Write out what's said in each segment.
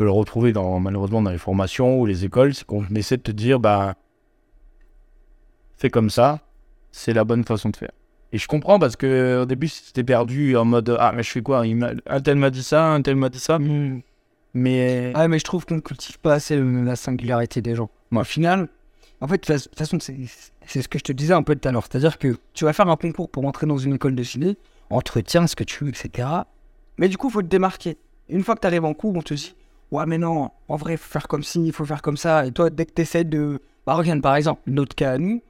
peux le retrouver dans, malheureusement dans les formations ou les écoles, c'est qu'on essaie de te dire, bah, fais comme ça, c'est la bonne façon de faire. Et je comprends parce que au début, c'était perdu en mode, ah, mais je fais quoi? Il Un tel m'a dit ça, un tel m'a dit ça. Mais. Ah, mais je trouve qu'on ne cultive pas assez la singularité des gens. Au final, en fait, de toute façon, c'est c'est ce que je te disais un peu tout à l'heure. C'est-à-dire que tu vas faire un concours pour entrer dans une école de ciné, entretien, ce que tu veux, etc. Mais du coup, il faut te démarquer. Une fois que tu arrives en cours, on te dit Ouais, mais non, en vrai, il faut faire comme ci, il faut faire comme ça. Et toi, dès que tu essaies de. Bah, regarde, par exemple, notre cas à nous,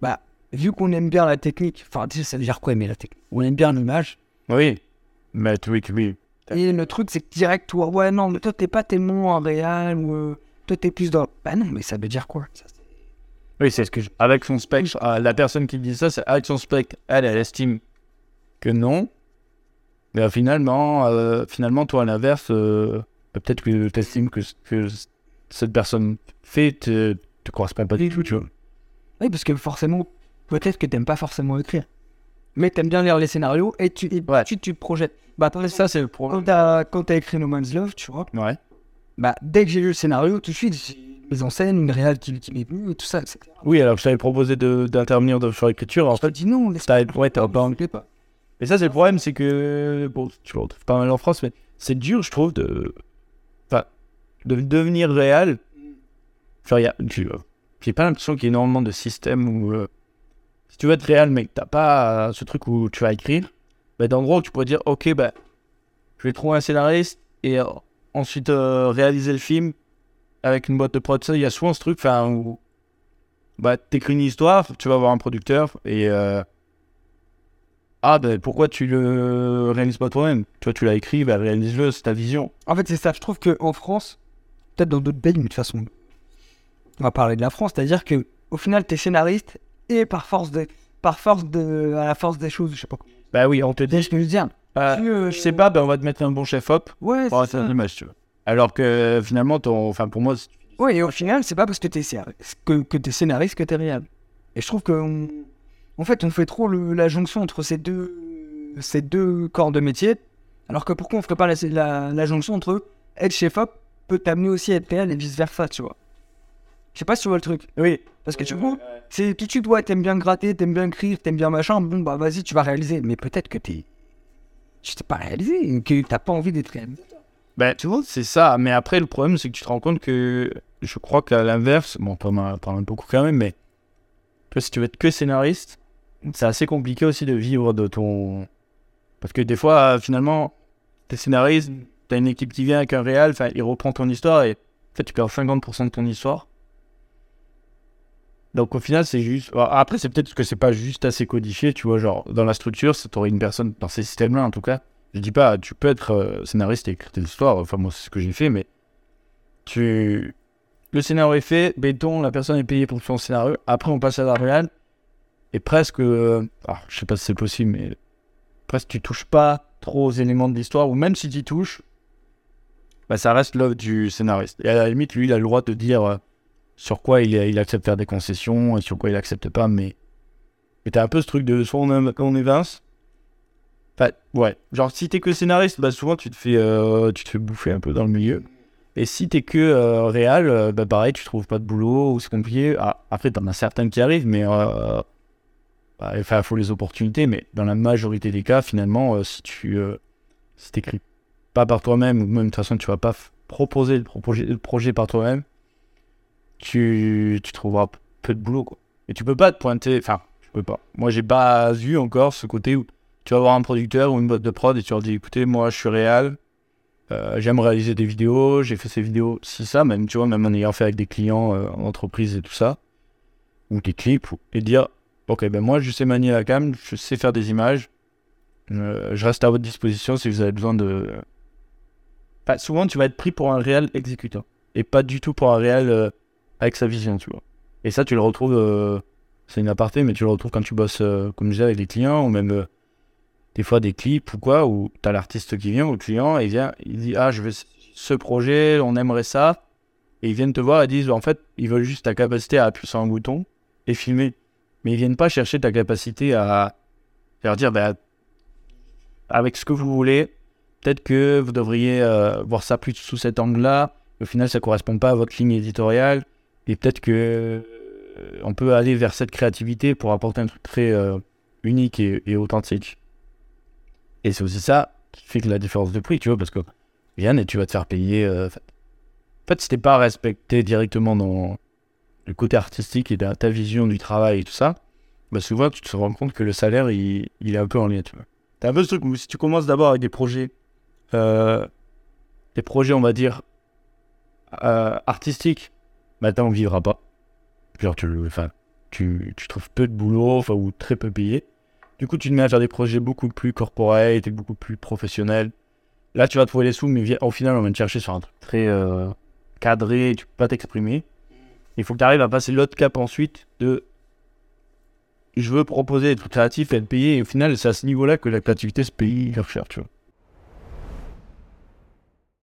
bah, vu qu'on aime bien la technique, enfin, ça veut dire quoi aimer la technique? On aime bien l'image. Oui. Mais oui, oui. Et le truc, c'est que direct, toi, ouais, non, mais toi, t'es pas tellement en réel, ou euh, toi, t'es plus dans. Bah non, mais ça veut dire quoi? Ça, Oui, c'est ce que je- Avec son spectre, euh, la personne qui dit ça, c'est avec son spectre, elle, elle estime que non. Mais finalement, euh, finalement, toi, à l'inverse, euh, peut-être que tu estimes que ce que cette personne fait te, te correspond pas du tout, tu vois. Oui, parce que forcément, peut-être que t'aimes pas forcément écrire. Mais t'aimes bien lire les scénarios et tu, et Ouais. tu, tu te projettes. Bah, Ça, c'est le problème. quand t'as écrit No Man's Love, tu vois, Ouais. bah, dès que j'ai lu le scénario, tout de suite, j'ai mise en scène, une réelle qui, qui m'est venue et tout ça, etc. Oui, alors je t'avais proposé d'intervenir sur l'écriture. En Je fait, dis non, laisse t'as ouais, t'as pas pas. Mais ça, c'est le problème, c'est que, bon, tu le retrouves pas mal en France, mais c'est dur, je trouve, de. De devenir réel. Genre, y a. euh, J'ai pas l'impression qu'il y ait énormément de systèmes où. euh, si tu veux être réel, mais que t'as pas euh, ce truc où tu vas écrire, bah, en gros, tu pourrais dire, ok, bah, je vais trouver un scénariste et ensuite réaliser le film avec une boîte de prod. Il y a souvent ce truc, enfin, où. Bah, t'écris une histoire, tu vas voir un producteur et. ah, ben pourquoi tu le réalises pas toi-même? Toi, tu l'as écrit, ben réalise-le, c'est ta vision. En fait, c'est ça. Je trouve qu'en France, peut-être dans d'autres pays, mais de toute façon, on va parler de la France, c'est-à-dire que au final, t'es scénariste et par force de, par force de, à la force des choses, je sais pas. Bah oui, on te dit, ce que je veux dire ah, Tu, euh, je sais pas, ben on va te mettre un bon chef-op Ouais, pour c'est ça. l'image, tu vois. Alors que finalement, ton, enfin pour moi, c'est- Ouais, et au final, c'est pas parce que t'es que, que t'es scénariste que t'es réel. Et je trouve que, on- en fait, on fait trop le- la jonction entre ces deux, ces deux corps de métier. Alors que pourquoi on ferait pas la, la, la jonction entre être chef-op peut t'amener aussi à être réel et vice versa, tu vois. Je sais pas si tu vois le truc. oui, Parce que tu vois, c'est de suite, ouais, t'aimes bien gratter, t'aimes bien écrire, t'aimes bien machin, bon, bah vas-y, tu vas réaliser. Mais peut-être que t'es. Tu t'es pas réalisé, que t'as pas envie d'être réalisé. ben tu vois, c'est ça. Mais après, le problème, c'est que tu te rends compte que je crois qu'à l'inverse, bon, t'en as parlé beaucoup quand même, mais toi, si tu veux être que scénariste, c'est assez compliqué aussi de vivre de ton. Parce que des fois, finalement, t'es scénariste, t'as une équipe qui vient avec un enfin, il reprend ton histoire et en fait, tu perds 50% de ton histoire. Donc au final, c'est juste. alors, Après, c'est peut-être que c'est pas juste assez codifié, tu vois, genre dans la structure, tu aurais une personne, dans ces systèmes-là en tout cas. Je dis pas, tu peux être euh, scénariste et écrire tes histoires, enfin, moi, c'est ce que j'ai fait, mais tu. Le scénario est fait, béton, la personne est payée pour son scénario. Après, on passe à la réal. Et presque. euh, je sais pas si c'est possible, mais. Presque, tu touches pas trop aux éléments de l'histoire, ou même si tu y touches, bah, ça reste l'œuvre du scénariste. Et à la limite, lui, il a le droit de dire euh, sur quoi il, il accepte faire des concessions et sur quoi il accepte pas, mais. Mais t'as un peu ce truc de soit on, on évince. Enfin, ouais. Genre, si t'es que scénariste, bah, souvent, tu te, fais, euh, tu te fais bouffer un peu dans le milieu. Et si t'es que euh, réal, euh, bah pareil, tu trouves pas de boulot ou c'est compliqué. Ah, après, t'en as certaines qui arrivent, mais bah, enfin, faut les opportunités. Mais dans la majorité des cas, finalement, si tu si t'écris pas par toi-même ou même de toute façon, tu vas pas proposer le, projet, projet par toi-même, tu, tu trouveras peu de boulot, quoi. Et tu peux pas te pointer. Enfin, je peux pas. Moi, j'ai pas vu encore ce côté où tu vas voir un producteur ou une boîte de prod et tu leur dis écoutez, moi, je suis réal. Euh, j'aime réaliser des vidéos, j'ai fait ces vidéos, si ça, même, tu vois, même en ayant fait avec des clients euh, en entreprise et tout ça, ou des clips, et dire, ok, ben moi, je sais manier la cam, je sais faire des images, euh, je reste à votre disposition si vous avez besoin de... Souvent, tu vas être pris pour un réel exécutant, et pas du tout pour un réel euh, avec sa vision, tu vois. Et ça, tu le retrouves, euh, c'est une aparté, mais tu le retrouves quand tu bosses, euh, comme je disais, avec des clients, ou même... des fois des clips ou quoi, où tu as l'artiste qui vient ou le client, et il vient, il dit Ah, je veux ce projet, on aimerait ça. Et ils viennent te voir et disent En fait, ils veulent juste ta capacité à appuyer sur un bouton et filmer. Mais ils viennent pas chercher ta capacité à leur dire bah, Avec ce que vous voulez, peut-être que vous devriez euh, voir ça plus sous cet angle-là. Au final, ça correspond pas à votre ligne éditoriale. Et peut-être que euh, on peut aller vers cette créativité pour apporter un truc très euh, unique et, authentique. Et c'est aussi ça qui fait que la différence de prix, tu vois, parce que viens et tu vas te faire payer. en fait, si t'es pas respecté directement dans le côté artistique et ta, vision du travail et tout ça, bah souvent tu te rends compte que le salaire il, il est un peu en lien, tu vois. T'as un peu ce truc où si tu commences d'abord avec des projets, des projets on va dire euh, artistiques, bah t'en vivras pas. Genre tu, enfin, tu, trouves peu de boulot, ou très peu payé. Du coup tu te mets à faire des projets beaucoup plus corporate et beaucoup plus professionnels. Là tu vas trouver les sous, mais au final on va te chercher sur un truc très euh, cadré, tu peux pas t'exprimer. Il faut que tu arrives à passer l'autre cap ensuite de je veux proposer des trucs créatifs et être payé. Et au final, c'est à ce niveau-là que la créativité se paye hyper cher, tu vois.